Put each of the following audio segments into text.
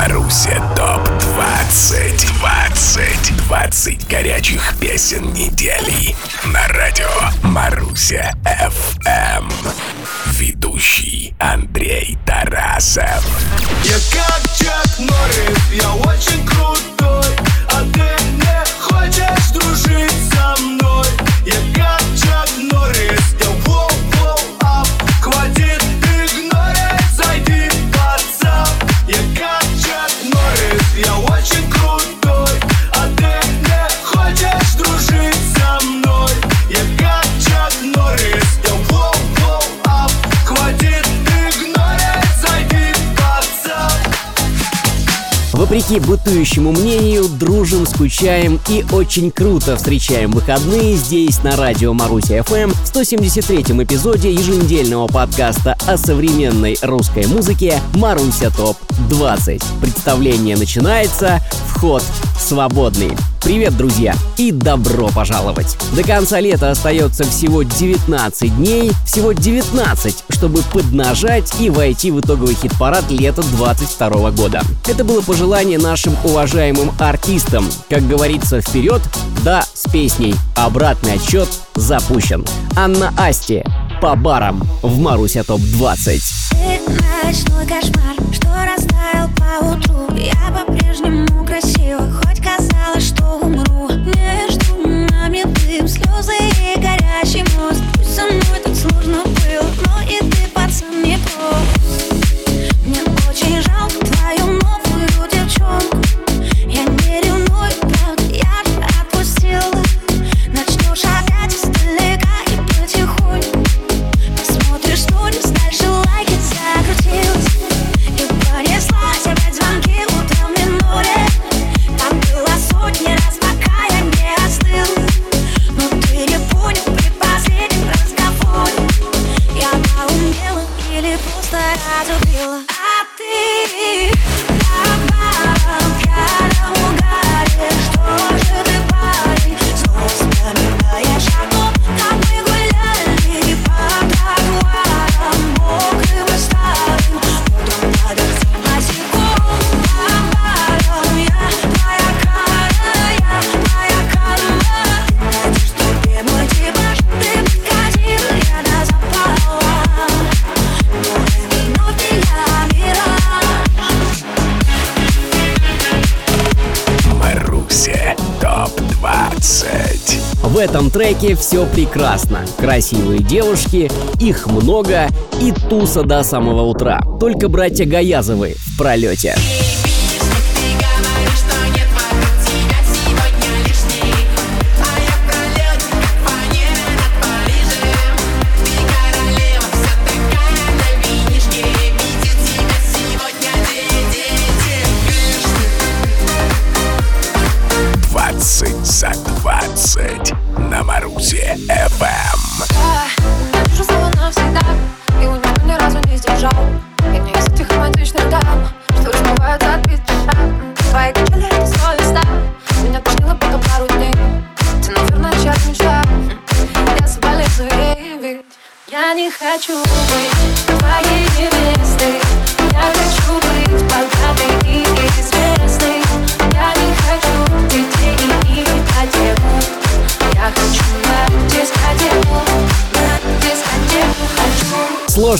Маруся ТОП-20 20 20 горячих песен недели. На радио Маруся FM Ведущий Андрей Тарасов. Я как Чак Норрис, я очень крутой А ты не хочешь дружить со мной. Я как Чак Норрис, я Вопреки бытующему мнению, дружим, скучаем и очень круто встречаем выходные здесь на радио Маруся ФМ в 173-м эпизоде еженедельного подкаста о современной русской музыке «Маруся ТОП 20». Представление начинается, вход свободный. Привет, друзья, и добро пожаловать! До конца лета остается всего 19 дней, всего 19, чтобы поднажать и войти в итоговый хит-парад лета 22 года. Это было пожелание нашим уважаемым артистам. Как говорится, вперед, да, с песней. Обратный отчет запущен. Анна Асти по барам в Маруся ТОП-20. Ты ночной кошмар, что растаял по утру Я по-прежнему красива, этом треке все прекрасно. Красивые девушки, их много и туса до самого утра. Только братья Гаязовы в пролете.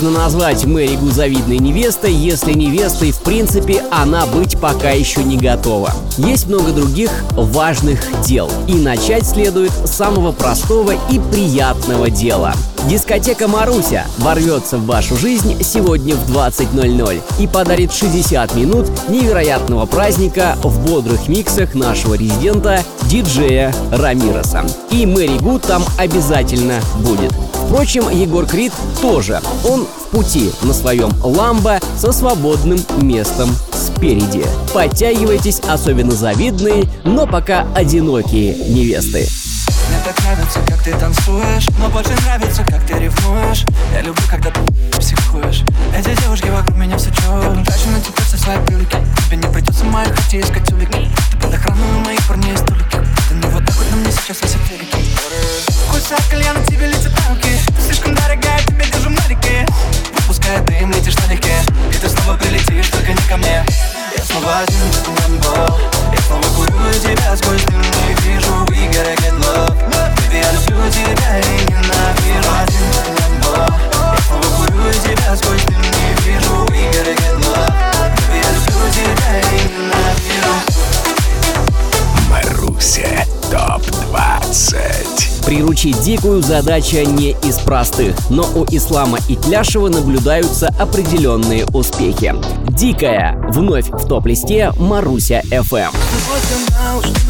Сложно назвать Мэри Гу завидной невестой, если невестой, в принципе, она быть пока еще не готова. Есть много других важных дел. И начать следует с самого простого и приятного дела. Дискотека Маруся ворвется в вашу жизнь сегодня в 20.00 и подарит 60 минут невероятного праздника в бодрых миксах нашего резидента диджея Рамироса. И Мэри Гу там обязательно будет. Впрочем, Егор Крид тоже. Он в пути на своем ламбо со свободным местом спереди. Подтягивайтесь, особенно завидные, но пока одинокие невесты. Так нравится, как ты танцуешь. Но больше нравится, как ты ревнуешь Я люблю, когда ты психуешь. Эти девушки вокруг меня все чуют ТОП-20 Приручить дикую задача не из простых, но у Ислама Итляшева наблюдаются определенные успехи. Дикая вновь в топ-листе Маруся FM. И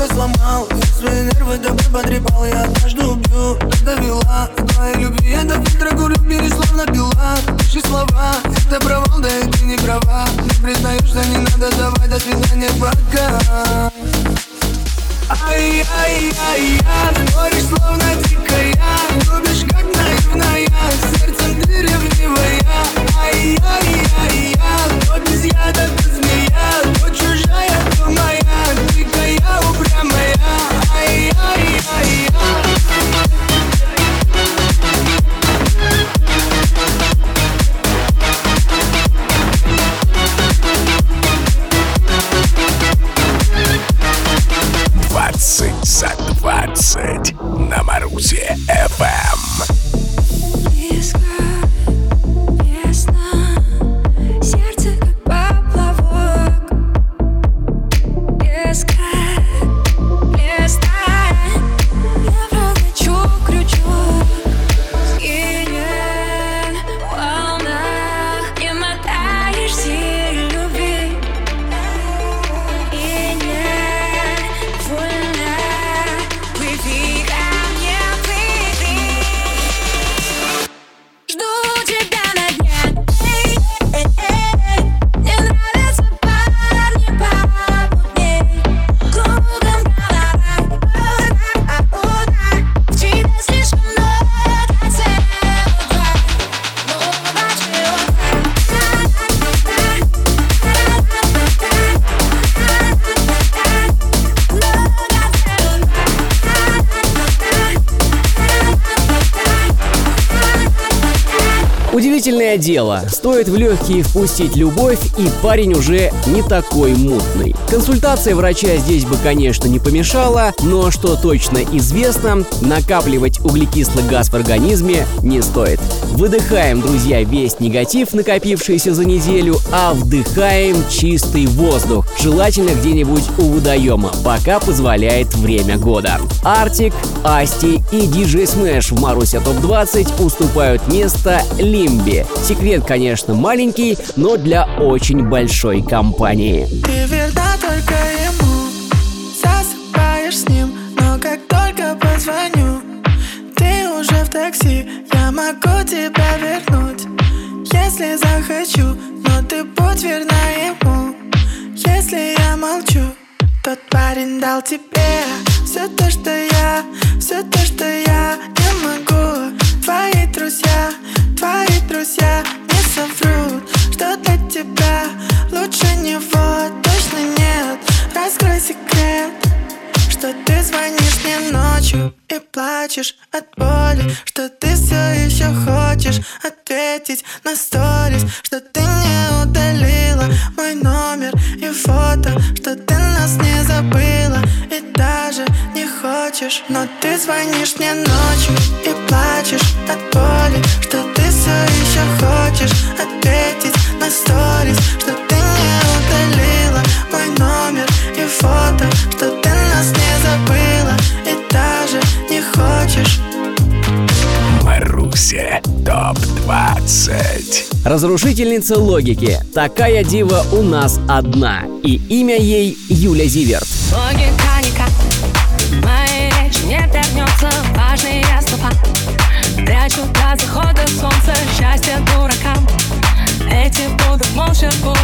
и признаю, что не надо давать До свидания, пока Ай-яй-яй-я, ты говоришь словно дикая Любишь как наивная, сердцем ты ревнивая Ай-яй-яй-я, то без яда, ты 20 за 20 на Марусе FM. Удивительное дело, стоит в легкие впустить любовь, и парень уже не такой мутный. Консультация врача здесь бы, конечно, не помешала, но что точно известно, накапливать углекислый газ в организме не стоит. Выдыхаем, друзья, весь негатив, накопившийся за неделю, а вдыхаем чистый воздух, желательно где-нибудь у водоема, пока позволяет время года. Артик, Асти и DJ Smash в Маруся ТОП-20 уступают место Лимби. Секрет, конечно, маленький, но для очень большой компании. Тебя вернуть. Если захочу Но ты будь верна ему. Если я молчу Тот парень дал тебе Все то, что я Все то, что я не могу. Твои друзья Твои друзья не соврут Что для тебя лучше него ночью и плачешь от боли Что ты все еще хочешь ответить на сторис Что ты не удалила мой номер и фото Что ты нас не забыла и даже не хочешь Но ты звонишь мне ночью ТОП-20 Разрушительница логики. Такая дива у нас одна. И имя ей Юля Зиверт. Логика никак Моей речи не вернется важные слова Прячу до захода солнца счастье дуракам Эти будут молча улыбаться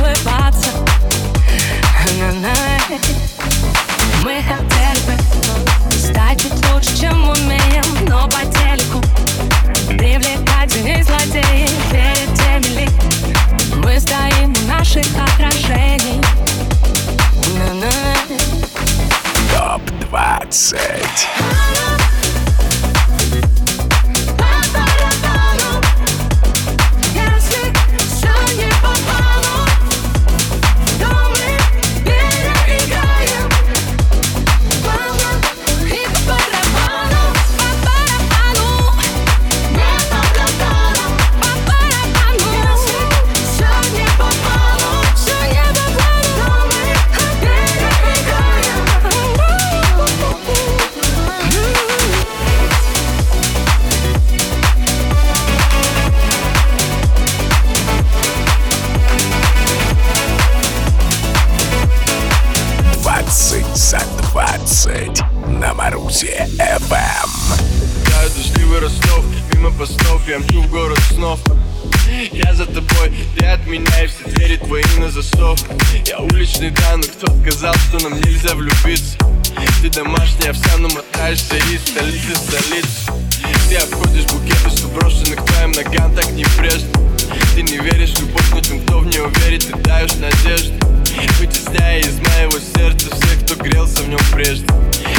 прежде.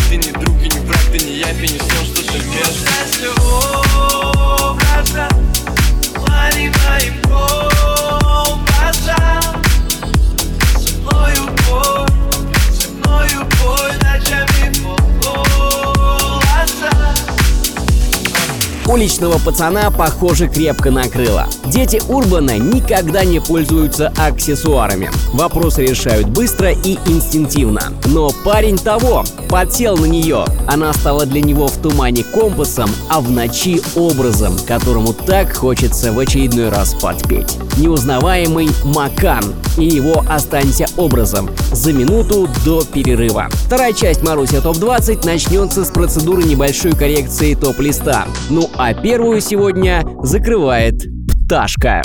Ты не друг и не враг, ты не я, и не сон, что ты Если образа Лани моим Уличного пацана, похоже, крепко накрыло. Дети Урбана никогда не пользуются аксессуарами. Вопросы решают быстро и инстинктивно. Но парень того, подсел на нее. Она стала для него в тумане компасом, а в ночи образом, которому так хочется в очередной раз подпеть. Неузнаваемый Макан и его «Останься образом» за минуту до перерыва. Вторая часть Маруся ТОП-20 начнется с процедуры небольшой коррекции топ-листа. Ну а первую сегодня закрывает Пташка.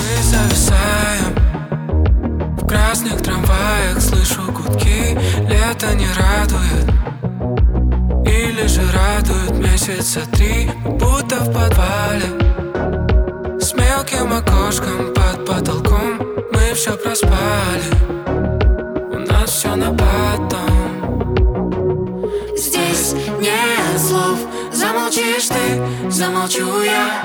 В красных трамваях слышу гудки. Лето не радует Или же радует месяца три Будто в подвале С мелким окошком под потолком. Мы все проспали У нас все на потом. Здесь нет слов Замолчишь ты, замолчу я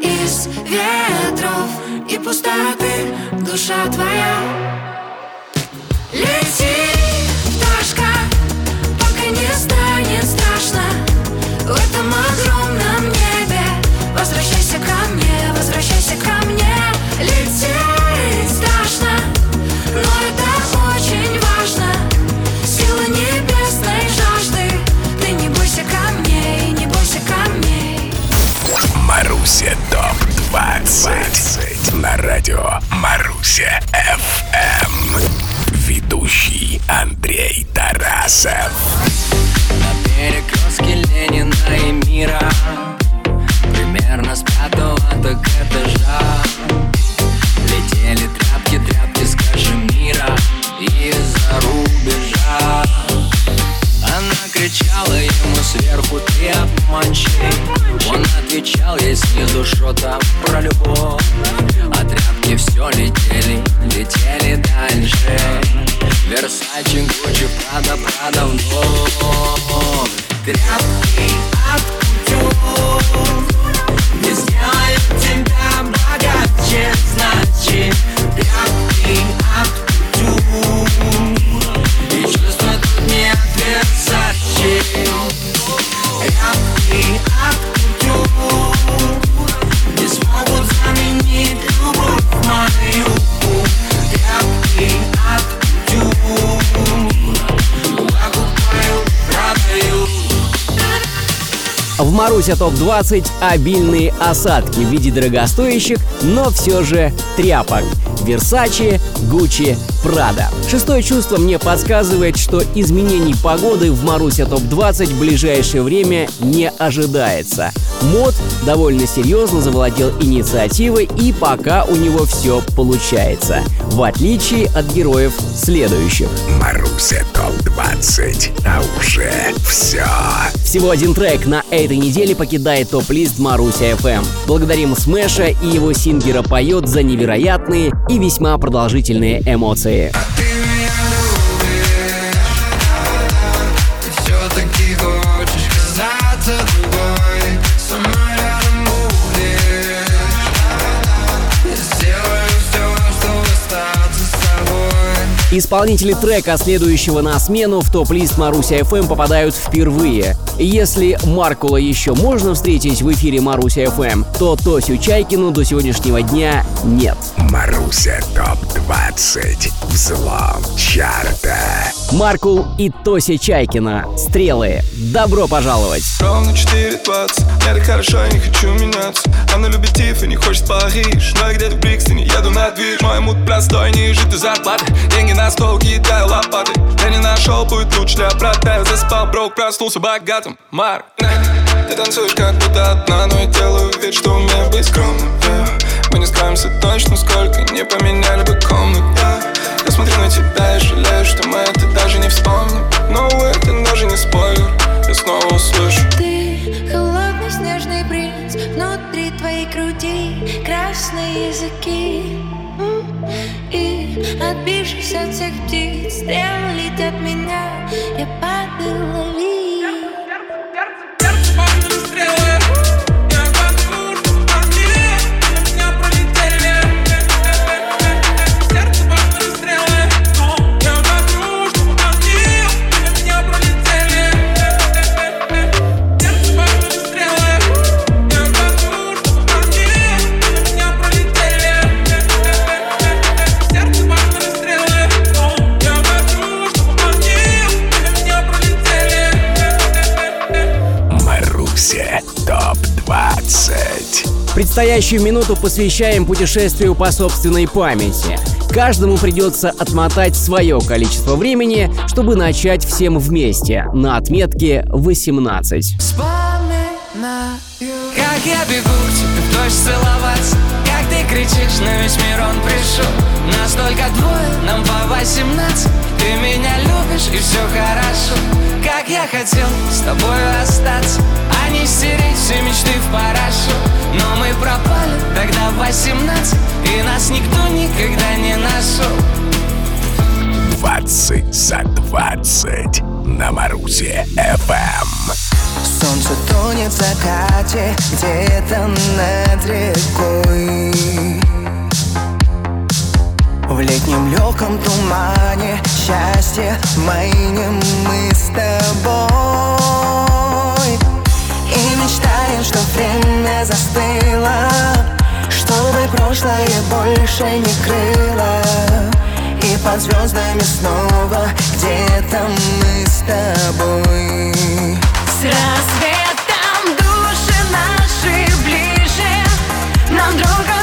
из ветров и пустоты душа твоя. Лети, В Маруся ТОП-20 обильные осадки в виде дорогостоящих, но все же тряпок. Версачи, Гуччи, Прада. Шестое чувство мне подсказывает, что изменений погоды в Маруся ТОП-20 в ближайшее время не ожидается. Мод довольно серьезно завладел инициативой и пока у него все получается. В отличие от героев следующих. Маруся ТОП-20. А уже все. Всего один трек на этой неделе покидает топ-лист Маруся FM. Благодарим Смэша и его сингера поет за невероятные и весьма продолжительные эмоции. Ты меня Исполнители трека, следующего на смену, в топ-лист Маруся FM попадают впервые. И Если Маркула еще можно встретить в эфире Маруся FM, то Тосю Чайкину до сегодняшнего дня нет. Маруся ТОП-20. Взлом чарта. Маркул и Тося Чайкина. Стрелы. Добро пожаловать! Ровно 4.20, мне так хорошо, я не хочу меняться Она любит Тиффани, хочет Париж Но я где-то в Брикстоне, еду на движ Мой мут простой, ниже ты зарплаты Деньги на стол, кидаю лопаты. Я не нашел будет лучше для брата Я заспал, брок, проснулся богатым. Марк. Ты танцуешь как будто одна, но я делаю вид, что умею быть скромным. Мы не скроемся точно, сколько не поменяли бы комнат Я смотрю на тебя и жалею, что мы это даже не вспомним Yeah. Маруся ТОП-20 Предстоящую минуту посвящаем путешествию по собственной памяти. Каждому придется отмотать свое количество времени, чтобы начать всем вместе. На отметке 18. Вспоминаю Как я бегу тебе в дождь целоваться Как ты кричишь, на весь мир он пришел. Нас только двое, нам по 18 Ты меня любишь и все хорошо. Как я хотел с тобой остаться А не стереть все мечты в парашу. Но мы пропали тогда в 18 И нас никто никогда не нашел 20 за 20 на Марусе ФМ. Солнце тонет в закате где-то над рекой В летнем легком тумане счастье маним мы с тобой. И мечтаем, что время застыло Чтобы прошлое больше не крыло. И под звездами снова где-то мы с тобой. С рассветом души наши ближе Нам друг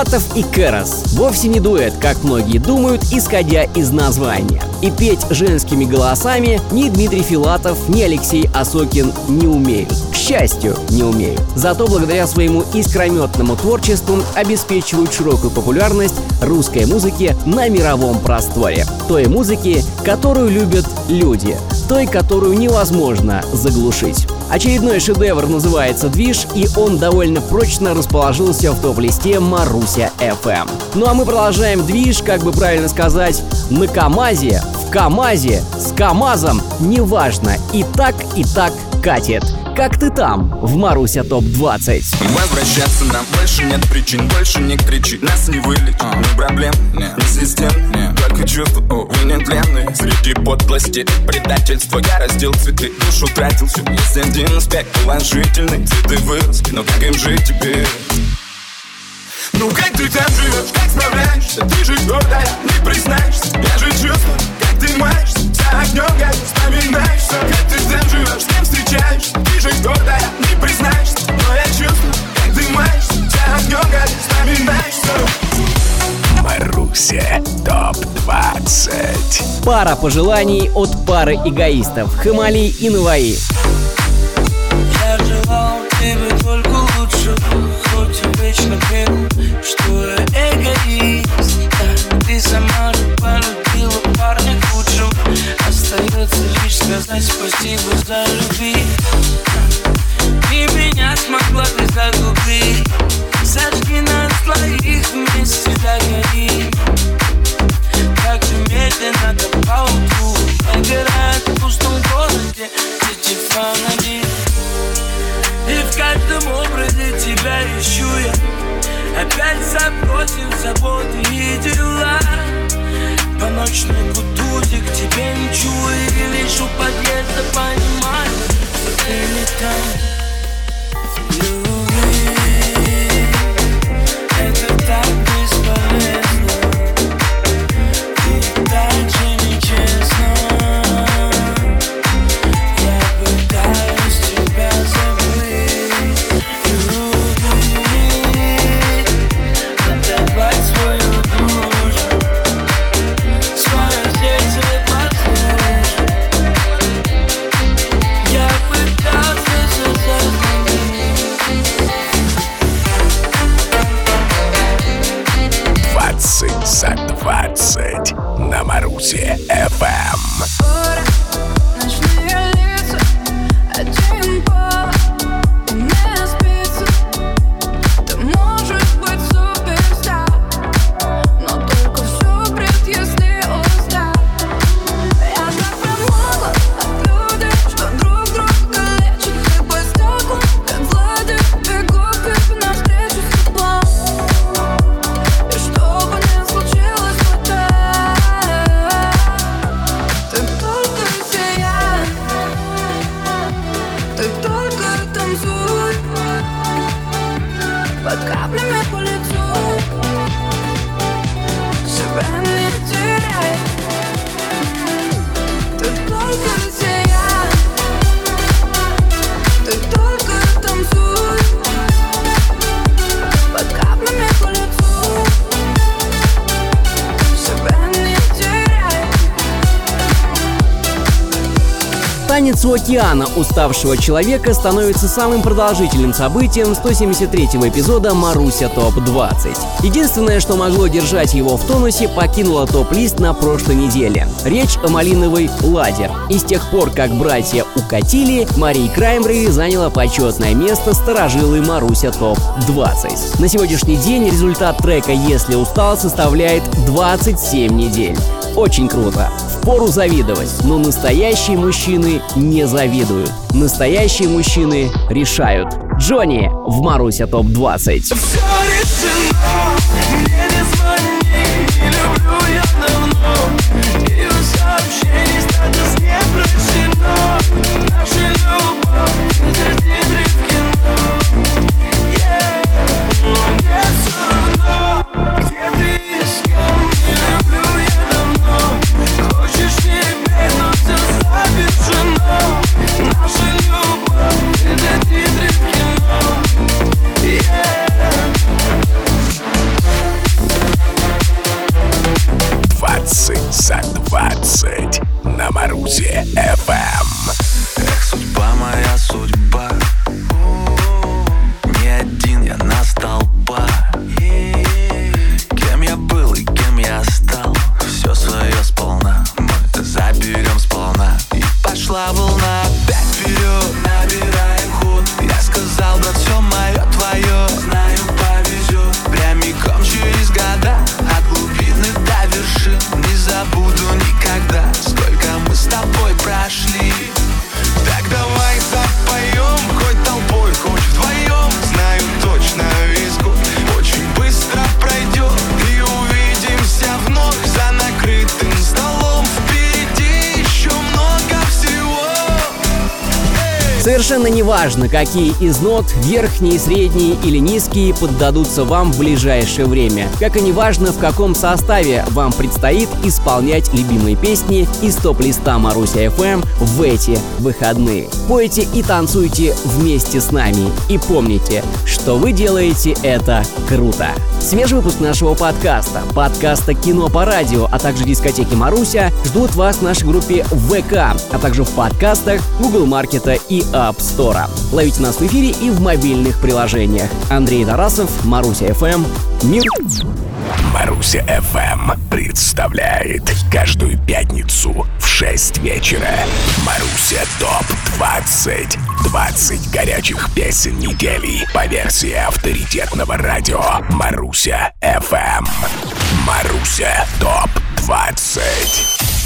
Филатов и Кэрос вовсе не дуэт, как многие думают, исходя из названия. И петь женскими голосами ни Дмитрий Филатов, ни Алексей Осокин не умеют. К счастью, не умеют. Зато благодаря своему искрометному творчеству обеспечивают широкую популярность русской музыки на мировом просторе. Той музыки, которую любят люди. Той, которую невозможно заглушить. Очередной шедевр называется «Движ», и он довольно прочно расположился в топ-листе Маруся FM. Ну а мы продолжаем движ, как бы правильно сказать, на КамАЗе, в КамАЗе, с КамАЗом, неважно, и так, и так катит. Как ты там? В Маруся ТОП-20? Возвращаться нам больше нет причин Больше не кричи, нас не вылечит Ни проблем, нет, ни систем. Нет. Только чувства, увы, нетленные Среди подлости и предательства Я раздел цветы, душу тратил все Есть один аспект положительный. Цветы выросли, но как им жить теперь? Ну как ты там живешь, как справляешься? Ты же гордая, не признаешься. Я же чувствую, ты маешься За огнем горишь, вспоминаешься Как ты там живешь, с кем встречаешься Ты же гордая, не признаешься Но я чувствую, как ты маешься За огнем горишь, вспоминаешься Маруся ТОП-20 Пара пожеланий от пары эгоистов. Хамали и Наваи. Я желал тебе только лучшего Хоть и вечно верю, что я эгоист. Ты сама же полюбила Остается лишь сказать спасибо за любви. И меня смогла ты загубить. Сожги нас двоих вместе догори Как же медленно до поутру Нагорает в пустом городе Эти фонари. И в каждом образе тебя ищу я. Опять забросив заботы и дела По ночной кутузе к тебе мчу И лишь у подъезда понимаю Танец у океана уставшего человека становится самым продолжительным событием 173-го эпизода «Маруся ТОП-20». Единственное, что могло держать его в тонусе, покинуло топ-лист на прошлой неделе. Речь о малиновой «Ладер». И с тех пор, как братья укатили, Мария Краймбрери заняла почетное место сторожилы Маруся ТОП-20. На сегодняшний день результат трека «Если устал» составляет 27 недель. Очень круто. Впору завидовать, но настоящие мужчины не завидуют. Настоящие мужчины решают. Джонни в Маруся ТОП-20. Все решено, неважно, какие из нот, верхние, средние или низкие, поддадутся вам в ближайшее время. Как и неважно, в каком составе вам предстоит исполнять любимые песни из топ-листа Маруся FM в эти выходные. Пойте и танцуйте вместе с нами. И помните, что вы делаете это круто. Свежий выпуск нашего подкаста, подкаста «Кино по радио», а также дискотеки Маруся ждут вас в нашей группе ВК, а также в подкастах Google Маркета и App Store. Ловите нас в эфире и в мобильных приложениях. Андрей Тарасов, Маруся FM, Мир. Маруся FM представляет каждую пятницу в 6 вечера. Маруся ТОП 20 20 горячих песен недели по версии авторитетного радио. Маруся FM Маруся ТОП 20